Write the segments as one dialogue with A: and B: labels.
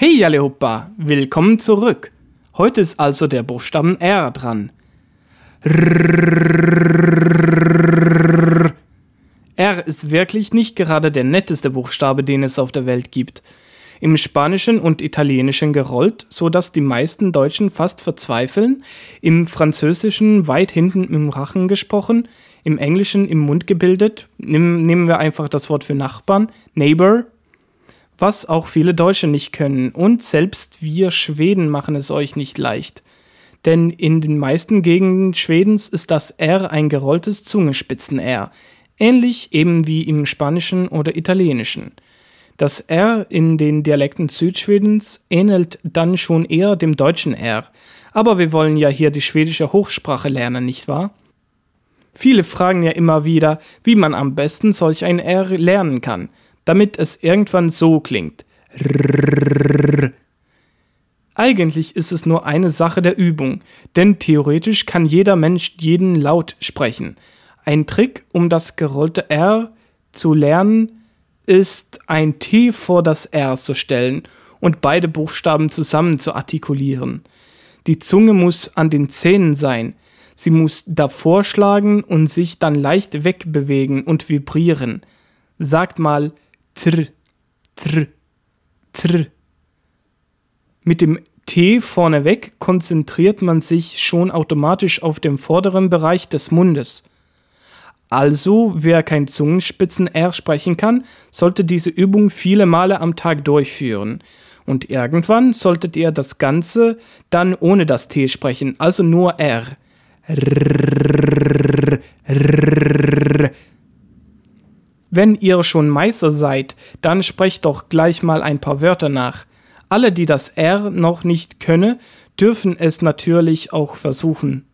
A: Hey Allehuppa, willkommen zurück. Heute ist also der Buchstaben R dran. R ist wirklich nicht gerade der netteste Buchstabe, den es auf der Welt gibt. Im Spanischen und Italienischen gerollt, so dass die meisten Deutschen fast verzweifeln, im Französischen weit hinten im Rachen gesprochen, im Englischen im Mund gebildet, nehmen wir einfach das Wort für Nachbarn, Neighbor, was auch viele Deutsche nicht können. Und selbst wir Schweden machen es euch nicht leicht. Denn in den meisten Gegenden Schwedens ist das R ein gerolltes Zungenspitzen-R, ähnlich eben wie im Spanischen oder Italienischen. Das R in den Dialekten Südschwedens ähnelt dann schon eher dem deutschen R. Aber wir wollen ja hier die schwedische Hochsprache lernen, nicht wahr? Viele fragen ja immer wieder, wie man am besten solch ein R lernen kann damit es irgendwann so klingt. Eigentlich ist es nur eine Sache der Übung, denn theoretisch kann jeder Mensch jeden Laut sprechen. Ein Trick, um das gerollte R zu lernen, ist ein T vor das R zu stellen und beide Buchstaben zusammen zu artikulieren. Die Zunge muss an den Zähnen sein. Sie muss davor schlagen und sich dann leicht wegbewegen und vibrieren. Sagt mal Tr, tr, tr. Mit dem T vorneweg konzentriert man sich schon automatisch auf den vorderen Bereich des Mundes. Also, wer kein Zungenspitzen-R sprechen kann, sollte diese Übung viele Male am Tag durchführen. Und irgendwann solltet ihr das Ganze dann ohne das T sprechen, also nur R. R, R, wenn ihr schon Meister seid, dann sprecht doch gleich mal ein paar Wörter nach. Alle, die das R noch nicht können, dürfen es natürlich auch versuchen.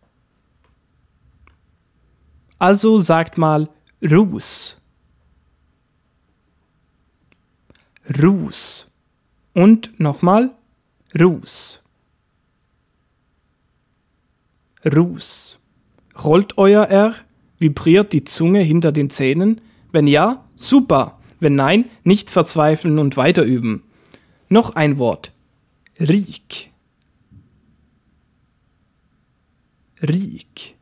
A: Also sagt mal Ruß. Ruß. Und nochmal Ruß. Ruß. Rollt euer R? Vibriert die Zunge hinter den Zähnen? Wenn ja, super. Wenn nein, nicht verzweifeln und weiter üben. Noch ein Wort. Riek. Riek.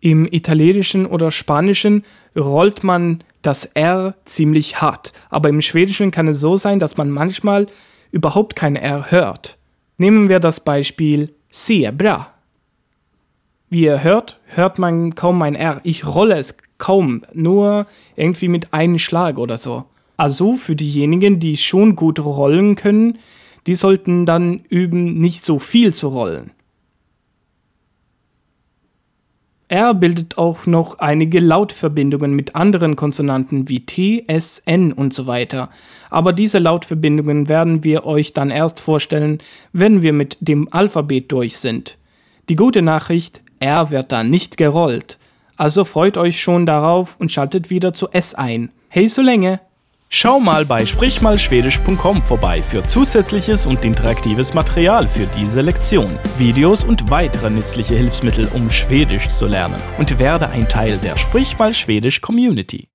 A: Im Italienischen oder Spanischen rollt man das R ziemlich hart, aber im Schwedischen kann es so sein, dass man manchmal überhaupt kein R hört. Nehmen wir das Beispiel Zebra. Wie ihr hört, hört man kaum ein R. Ich rolle es kaum, nur irgendwie mit einem Schlag oder so. Also für diejenigen, die schon gut rollen können, die sollten dann üben, nicht so viel zu rollen. R bildet auch noch einige Lautverbindungen mit anderen Konsonanten wie T, S, N und so weiter. Aber diese Lautverbindungen werden wir euch dann erst vorstellen, wenn wir mit dem Alphabet durch sind. Die gute Nachricht, R wird dann nicht gerollt. Also freut euch schon darauf und schaltet wieder zu S ein. Hey so länge!
B: Schau mal bei sprichmalschwedisch.com vorbei für zusätzliches und interaktives Material für diese Lektion, Videos und weitere nützliche Hilfsmittel, um Schwedisch zu lernen und werde ein Teil der Sprich mal Schwedisch Community.